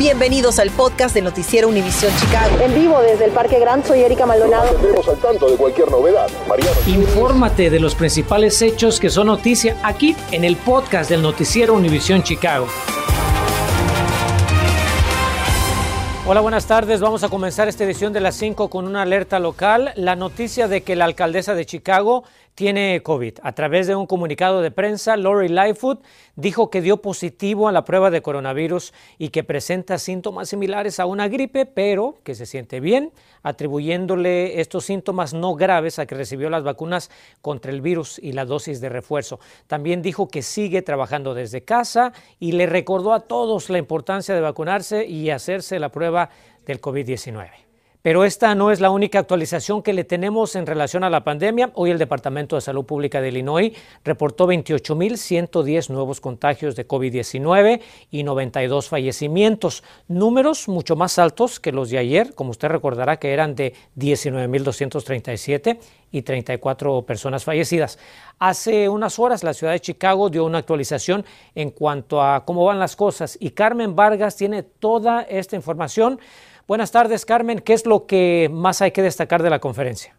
Bienvenidos al podcast del Noticiero Univisión Chicago. En vivo desde el Parque Gran, soy Erika Maldonado. Estamos al tanto de cualquier novedad. Mariano. Infórmate de los principales hechos que son noticia aquí en el podcast del Noticiero Univisión Chicago. Hola, buenas tardes. Vamos a comenzar esta edición de las 5 con una alerta local. La noticia de que la alcaldesa de Chicago tiene COVID. A través de un comunicado de prensa, Lori Lightfoot dijo que dio positivo a la prueba de coronavirus y que presenta síntomas similares a una gripe, pero que se siente bien, atribuyéndole estos síntomas no graves a que recibió las vacunas contra el virus y la dosis de refuerzo. También dijo que sigue trabajando desde casa y le recordó a todos la importancia de vacunarse y hacerse la prueba del COVID-19. Pero esta no es la única actualización que le tenemos en relación a la pandemia. Hoy el Departamento de Salud Pública de Illinois reportó 28.110 nuevos contagios de COVID-19 y 92 fallecimientos, números mucho más altos que los de ayer, como usted recordará que eran de 19.237 y 34 personas fallecidas. Hace unas horas la ciudad de Chicago dio una actualización en cuanto a cómo van las cosas y Carmen Vargas tiene toda esta información. Buenas tardes, Carmen. ¿Qué es lo que más hay que destacar de la conferencia?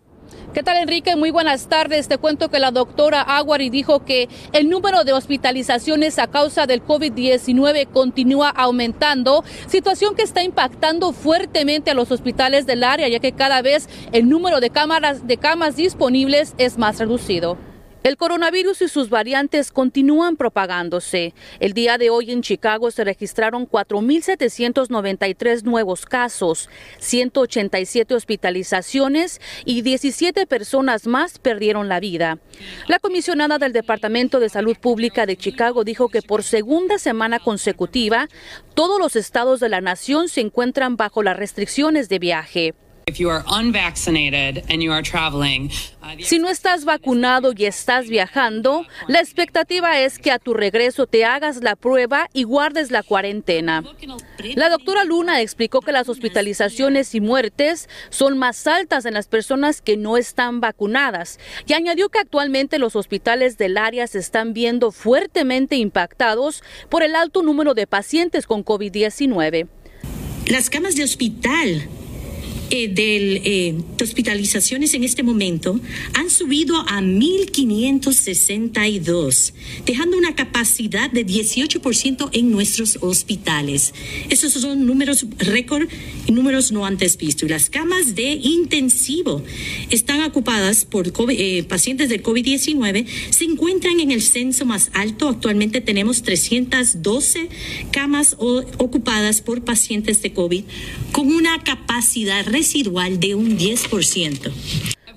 ¿Qué tal, Enrique? Muy buenas tardes. Te cuento que la doctora Aguari dijo que el número de hospitalizaciones a causa del COVID-19 continúa aumentando, situación que está impactando fuertemente a los hospitales del área, ya que cada vez el número de, cámaras, de camas disponibles es más reducido. El coronavirus y sus variantes continúan propagándose. El día de hoy en Chicago se registraron 4.793 nuevos casos, 187 hospitalizaciones y 17 personas más perdieron la vida. La comisionada del Departamento de Salud Pública de Chicago dijo que por segunda semana consecutiva, todos los estados de la nación se encuentran bajo las restricciones de viaje. Si no estás vacunado y estás viajando, la expectativa es que a tu regreso te hagas la prueba y guardes la cuarentena. La doctora Luna explicó que las hospitalizaciones y muertes son más altas en las personas que no están vacunadas y añadió que actualmente los hospitales del área se están viendo fuertemente impactados por el alto número de pacientes con COVID-19. Las camas de hospital eh, eh, de hospitalizaciones en este momento han subido a 1.562, dejando una capacidad de 18% en nuestros hospitales. Esos son números récord y números no antes vistos. Las camas de intensivo están ocupadas por eh, pacientes del COVID-19, se encuentran en el censo más alto. Actualmente tenemos 312 camas ocupadas por pacientes de COVID con una capacidad residual de un 10%.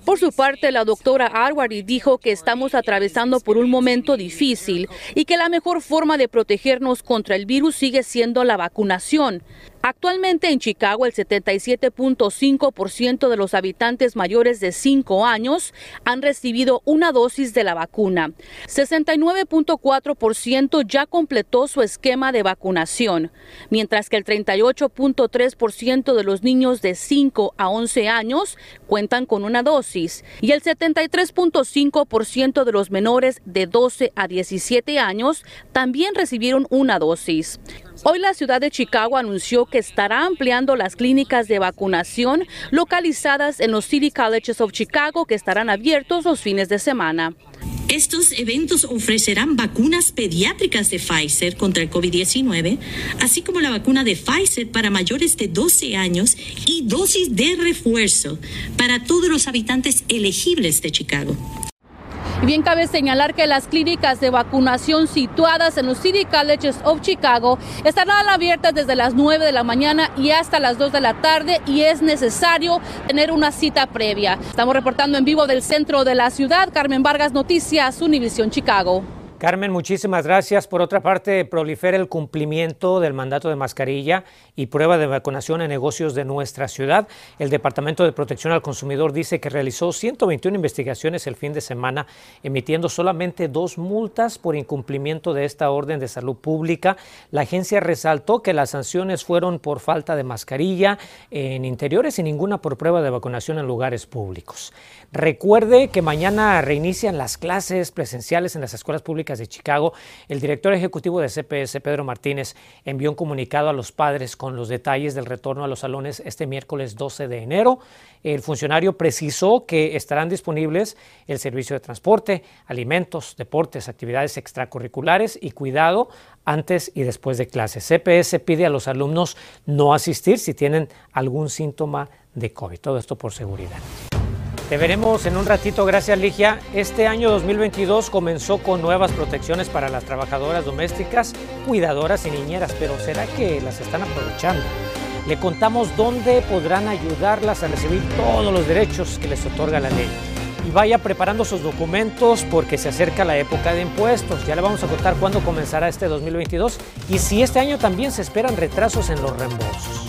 Por su parte, la doctora Arwari dijo que estamos atravesando por un momento difícil y que la mejor forma de protegernos contra el virus sigue siendo la vacunación. Actualmente en Chicago el 77.5% de los habitantes mayores de 5 años han recibido una dosis de la vacuna. 69.4% ya completó su esquema de vacunación, mientras que el 38.3% de los niños de 5 a 11 años cuentan con una dosis y el 73.5% de los menores de 12 a 17 años también recibieron una dosis. Hoy la ciudad de Chicago anunció que estará ampliando las clínicas de vacunación localizadas en los City Colleges of Chicago que estarán abiertos los fines de semana. Estos eventos ofrecerán vacunas pediátricas de Pfizer contra el COVID-19, así como la vacuna de Pfizer para mayores de 12 años y dosis de refuerzo para todos los habitantes elegibles de Chicago. Y bien cabe señalar que las clínicas de vacunación situadas en los City Colleges of Chicago estarán abiertas desde las 9 de la mañana y hasta las 2 de la tarde y es necesario tener una cita previa. Estamos reportando en vivo del centro de la ciudad. Carmen Vargas, Noticias, Univisión Chicago. Carmen, muchísimas gracias. Por otra parte, prolifera el cumplimiento del mandato de mascarilla y prueba de vacunación en negocios de nuestra ciudad. El Departamento de Protección al Consumidor dice que realizó 121 investigaciones el fin de semana, emitiendo solamente dos multas por incumplimiento de esta orden de salud pública. La agencia resaltó que las sanciones fueron por falta de mascarilla en interiores y ninguna por prueba de vacunación en lugares públicos. Recuerde que mañana reinician las clases presenciales en las escuelas públicas De Chicago, el director ejecutivo de CPS, Pedro Martínez, envió un comunicado a los padres con los detalles del retorno a los salones este miércoles 12 de enero. El funcionario precisó que estarán disponibles el servicio de transporte, alimentos, deportes, actividades extracurriculares y cuidado antes y después de clases. CPS pide a los alumnos no asistir si tienen algún síntoma de COVID. Todo esto por seguridad. Te veremos en un ratito, gracias Ligia. Este año 2022 comenzó con nuevas protecciones para las trabajadoras domésticas, cuidadoras y niñeras, pero ¿será que las están aprovechando? Le contamos dónde podrán ayudarlas a recibir todos los derechos que les otorga la ley. Y vaya preparando sus documentos porque se acerca la época de impuestos. Ya le vamos a contar cuándo comenzará este 2022 y si este año también se esperan retrasos en los reembolsos.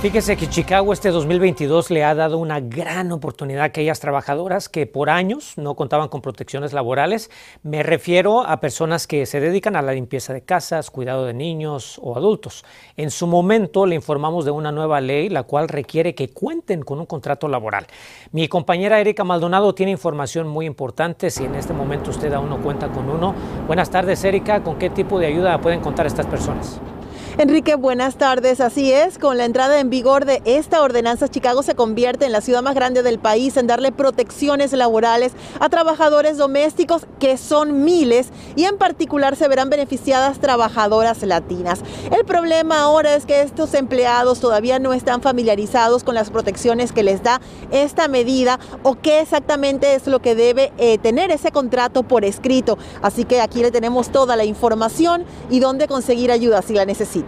Fíjese que Chicago este 2022 le ha dado una gran oportunidad a aquellas trabajadoras que por años no contaban con protecciones laborales. Me refiero a personas que se dedican a la limpieza de casas, cuidado de niños o adultos. En su momento le informamos de una nueva ley la cual requiere que cuenten con un contrato laboral. Mi compañera Erika Maldonado tiene información muy importante si en este momento usted aún no cuenta con uno. Buenas tardes Erika, ¿con qué tipo de ayuda pueden contar estas personas? Enrique, buenas tardes. Así es, con la entrada en vigor de esta ordenanza, Chicago se convierte en la ciudad más grande del país en darle protecciones laborales a trabajadores domésticos, que son miles, y en particular se verán beneficiadas trabajadoras latinas. El problema ahora es que estos empleados todavía no están familiarizados con las protecciones que les da esta medida o qué exactamente es lo que debe eh, tener ese contrato por escrito. Así que aquí le tenemos toda la información y dónde conseguir ayuda si la necesita.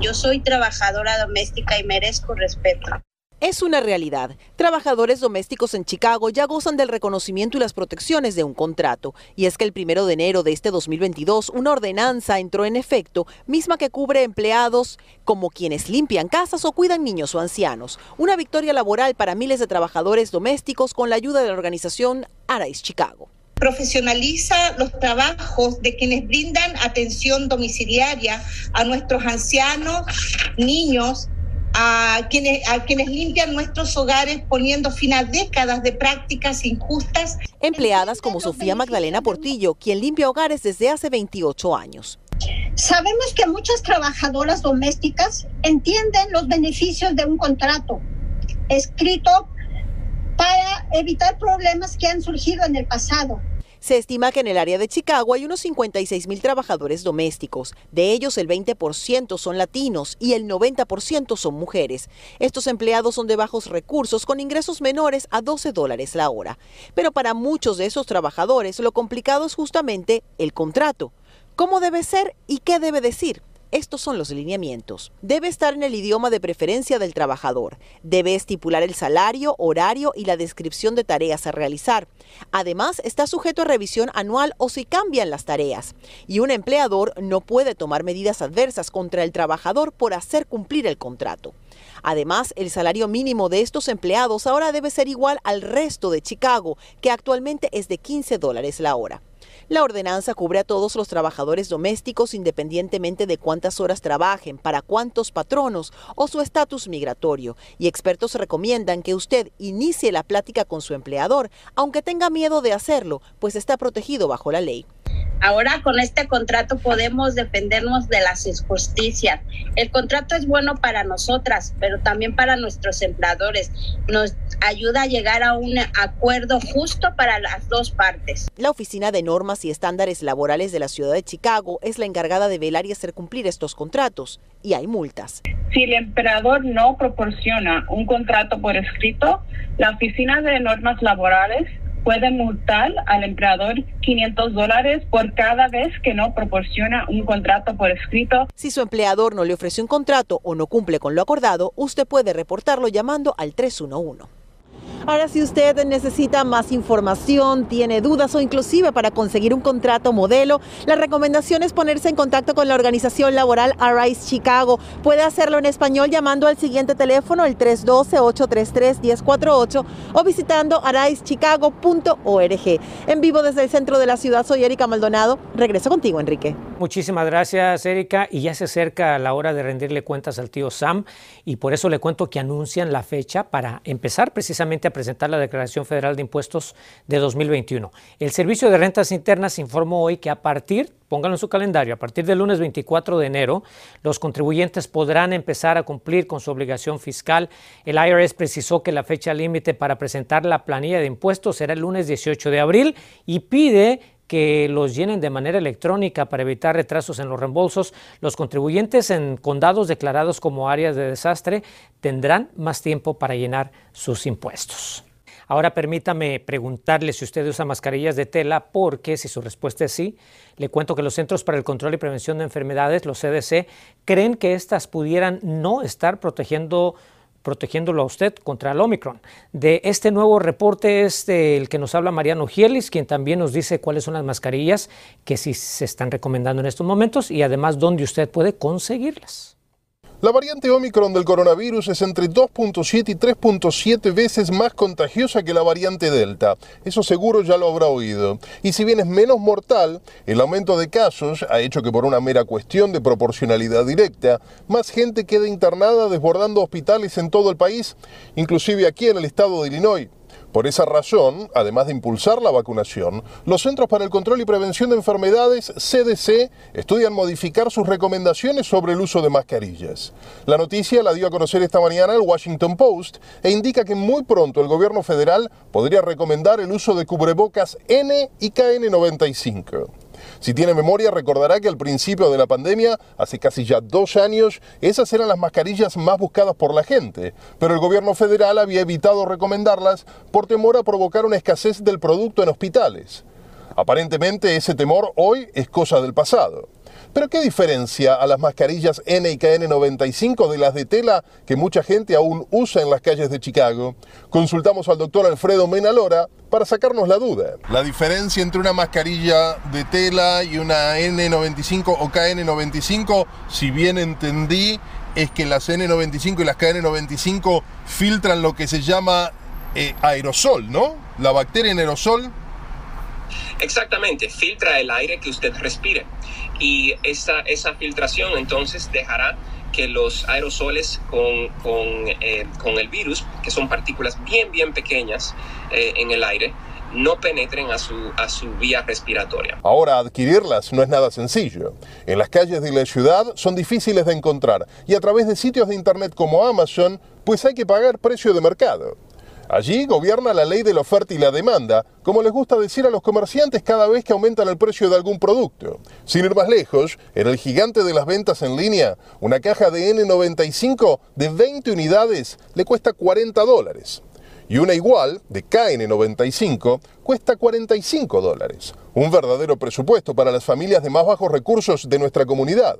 Yo soy trabajadora doméstica y merezco respeto. Es una realidad. Trabajadores domésticos en Chicago ya gozan del reconocimiento y las protecciones de un contrato. Y es que el primero de enero de este 2022, una ordenanza entró en efecto, misma que cubre empleados como quienes limpian casas o cuidan niños o ancianos. Una victoria laboral para miles de trabajadores domésticos con la ayuda de la organización Arais Chicago profesionaliza los trabajos de quienes brindan atención domiciliaria a nuestros ancianos, niños, a quienes, a quienes limpian nuestros hogares poniendo fin a décadas de prácticas injustas. Empleadas como Sofía Magdalena Portillo, quien limpia hogares desde hace 28 años. Sabemos que muchas trabajadoras domésticas entienden los beneficios de un contrato escrito para evitar problemas que han surgido en el pasado. Se estima que en el área de Chicago hay unos 56 mil trabajadores domésticos. De ellos, el 20% son latinos y el 90% son mujeres. Estos empleados son de bajos recursos con ingresos menores a 12 dólares la hora. Pero para muchos de esos trabajadores, lo complicado es justamente el contrato. ¿Cómo debe ser y qué debe decir? Estos son los lineamientos. Debe estar en el idioma de preferencia del trabajador. Debe estipular el salario, horario y la descripción de tareas a realizar. Además, está sujeto a revisión anual o si cambian las tareas. Y un empleador no puede tomar medidas adversas contra el trabajador por hacer cumplir el contrato. Además, el salario mínimo de estos empleados ahora debe ser igual al resto de Chicago, que actualmente es de 15 dólares la hora. La ordenanza cubre a todos los trabajadores domésticos independientemente de cuántas horas trabajen, para cuántos patronos o su estatus migratorio. Y expertos recomiendan que usted inicie la plática con su empleador, aunque tenga miedo de hacerlo, pues está protegido bajo la ley. Ahora con este contrato podemos defendernos de las injusticias. El contrato es bueno para nosotras, pero también para nuestros empleadores. Nos ayuda a llegar a un acuerdo justo para las dos partes. La Oficina de Normas y Estándares Laborales de la Ciudad de Chicago es la encargada de velar y hacer cumplir estos contratos, y hay multas. Si el empleador no proporciona un contrato por escrito, la Oficina de Normas Laborales puede multar al empleador 500 dólares por cada vez que no proporciona un contrato por escrito. Si su empleador no le ofrece un contrato o no cumple con lo acordado, usted puede reportarlo llamando al 311. Ahora, si usted necesita más información, tiene dudas o inclusive para conseguir un contrato modelo, la recomendación es ponerse en contacto con la organización laboral Arise Chicago. Puede hacerlo en español llamando al siguiente teléfono, el 312-833-1048 o visitando arisechicago.org. En vivo desde el centro de la ciudad, soy Erika Maldonado. Regreso contigo, Enrique. Muchísimas gracias, Erika. Y ya se acerca la hora de rendirle cuentas al tío Sam y por eso le cuento que anuncian la fecha para empezar precisamente a presentar la Declaración Federal de Impuestos de 2021. El Servicio de Rentas Internas informó hoy que a partir, pónganlo en su calendario, a partir del lunes 24 de enero, los contribuyentes podrán empezar a cumplir con su obligación fiscal. El IRS precisó que la fecha límite para presentar la planilla de impuestos será el lunes 18 de abril y pide que los llenen de manera electrónica para evitar retrasos en los reembolsos. Los contribuyentes en condados declarados como áreas de desastre tendrán más tiempo para llenar sus impuestos. Ahora permítame preguntarle si usted usa mascarillas de tela, porque si su respuesta es sí, le cuento que los Centros para el Control y Prevención de Enfermedades, los CDC, creen que estas pudieran no estar protegiendo protegiéndolo a usted contra el Omicron. De este nuevo reporte es el que nos habla Mariano Gielis, quien también nos dice cuáles son las mascarillas que sí se están recomendando en estos momentos y además dónde usted puede conseguirlas. La variante Omicron del coronavirus es entre 2.7 y 3.7 veces más contagiosa que la variante Delta. Eso seguro ya lo habrá oído. Y si bien es menos mortal, el aumento de casos ha hecho que por una mera cuestión de proporcionalidad directa, más gente quede internada desbordando hospitales en todo el país, inclusive aquí en el estado de Illinois. Por esa razón, además de impulsar la vacunación, los Centros para el Control y Prevención de Enfermedades, CDC, estudian modificar sus recomendaciones sobre el uso de mascarillas. La noticia la dio a conocer esta mañana el Washington Post e indica que muy pronto el gobierno federal podría recomendar el uso de cubrebocas N y KN95. Si tiene memoria, recordará que al principio de la pandemia, hace casi ya dos años, esas eran las mascarillas más buscadas por la gente, pero el gobierno federal había evitado recomendarlas por temor a provocar una escasez del producto en hospitales. Aparentemente ese temor hoy es cosa del pasado. Pero ¿qué diferencia a las mascarillas N y KN95 de las de tela que mucha gente aún usa en las calles de Chicago? Consultamos al doctor Alfredo Menalora para sacarnos la duda. La diferencia entre una mascarilla de tela y una N95 o KN95, si bien entendí, es que las N95 y las KN95 filtran lo que se llama eh, aerosol, ¿no? La bacteria en aerosol. Exactamente, filtra el aire que usted respire y esa, esa filtración entonces dejará que los aerosoles con, con, eh, con, el virus, que son partículas bien, bien pequeñas eh, en el aire, no penetren a su, a su vía respiratoria. Ahora, adquirirlas no es nada sencillo. En las calles de la ciudad son difíciles de encontrar y a través de sitios de Internet como Amazon, pues hay que pagar precio de mercado. Allí gobierna la ley de la oferta y la demanda, como les gusta decir a los comerciantes cada vez que aumentan el precio de algún producto. Sin ir más lejos, en el gigante de las ventas en línea, una caja de N95 de 20 unidades le cuesta 40 dólares. Y una igual, de KN95, cuesta 45 dólares. Un verdadero presupuesto para las familias de más bajos recursos de nuestra comunidad.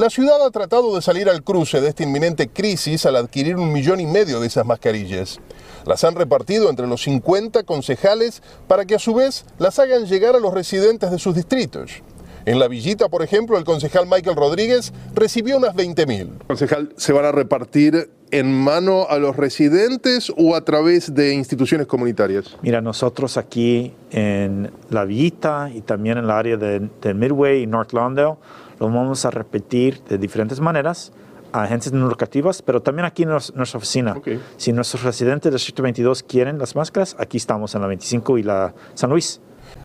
La ciudad ha tratado de salir al cruce de esta inminente crisis al adquirir un millón y medio de esas mascarillas. Las han repartido entre los 50 concejales para que a su vez las hagan llegar a los residentes de sus distritos. En la villita, por ejemplo, el concejal Michael Rodríguez recibió unas 20.000. Concejal, ¿se van a repartir en mano a los residentes o a través de instituciones comunitarias? Mira, nosotros aquí en la villita y también en el área de, de Midway y North Lawndale lo vamos a repetir de diferentes maneras a agencias no lucrativas, pero también aquí en nuestra oficina. Si nuestros residentes del Distrito 22 quieren las máscaras, aquí estamos en la 25 y la San Luis.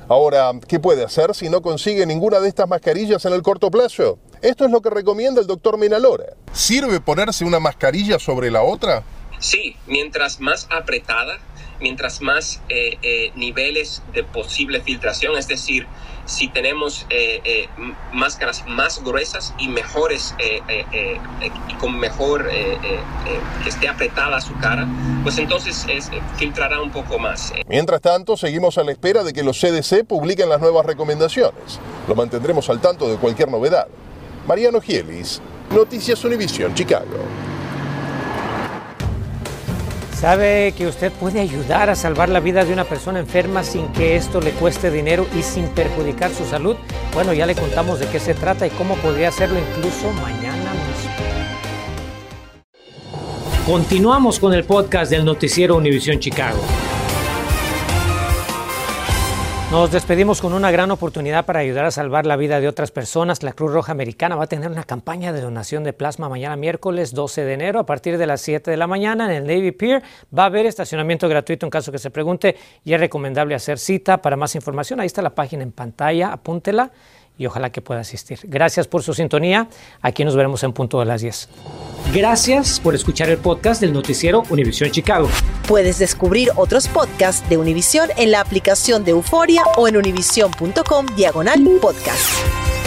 Ahora, ¿qué puede hacer si no consigue ninguna de estas mascarillas en el corto plazo? Esto es lo que recomienda el doctor Minalora. ¿Sirve ponerse una mascarilla sobre la otra? Sí, mientras más apretada, mientras más eh, eh, niveles de posible filtración, es decir, si tenemos eh, máscaras más gruesas y mejores y con mejor que esté apretada su cara, pues entonces filtrará un poco más. Mientras tanto, seguimos a la espera de que los CDC publiquen las nuevas recomendaciones. Lo mantendremos al tanto de cualquier novedad. Mariano Gielis, Noticias Univision, Chicago. ¿Sabe que usted puede ayudar a salvar la vida de una persona enferma sin que esto le cueste dinero y sin perjudicar su salud? Bueno, ya le contamos de qué se trata y cómo podría hacerlo incluso mañana mismo. Continuamos con el podcast del noticiero Univisión Chicago. Nos despedimos con una gran oportunidad para ayudar a salvar la vida de otras personas. La Cruz Roja Americana va a tener una campaña de donación de plasma mañana miércoles 12 de enero a partir de las 7 de la mañana en el Navy Pier. Va a haber estacionamiento gratuito en caso que se pregunte y es recomendable hacer cita. Para más información, ahí está la página en pantalla, apúntela y ojalá que pueda asistir. Gracias por su sintonía. Aquí nos veremos en punto de las 10. Gracias por escuchar el podcast del noticiero Univisión Chicago. Puedes descubrir otros podcasts de Univisión en la aplicación de Euforia o en univision.com diagonal podcast.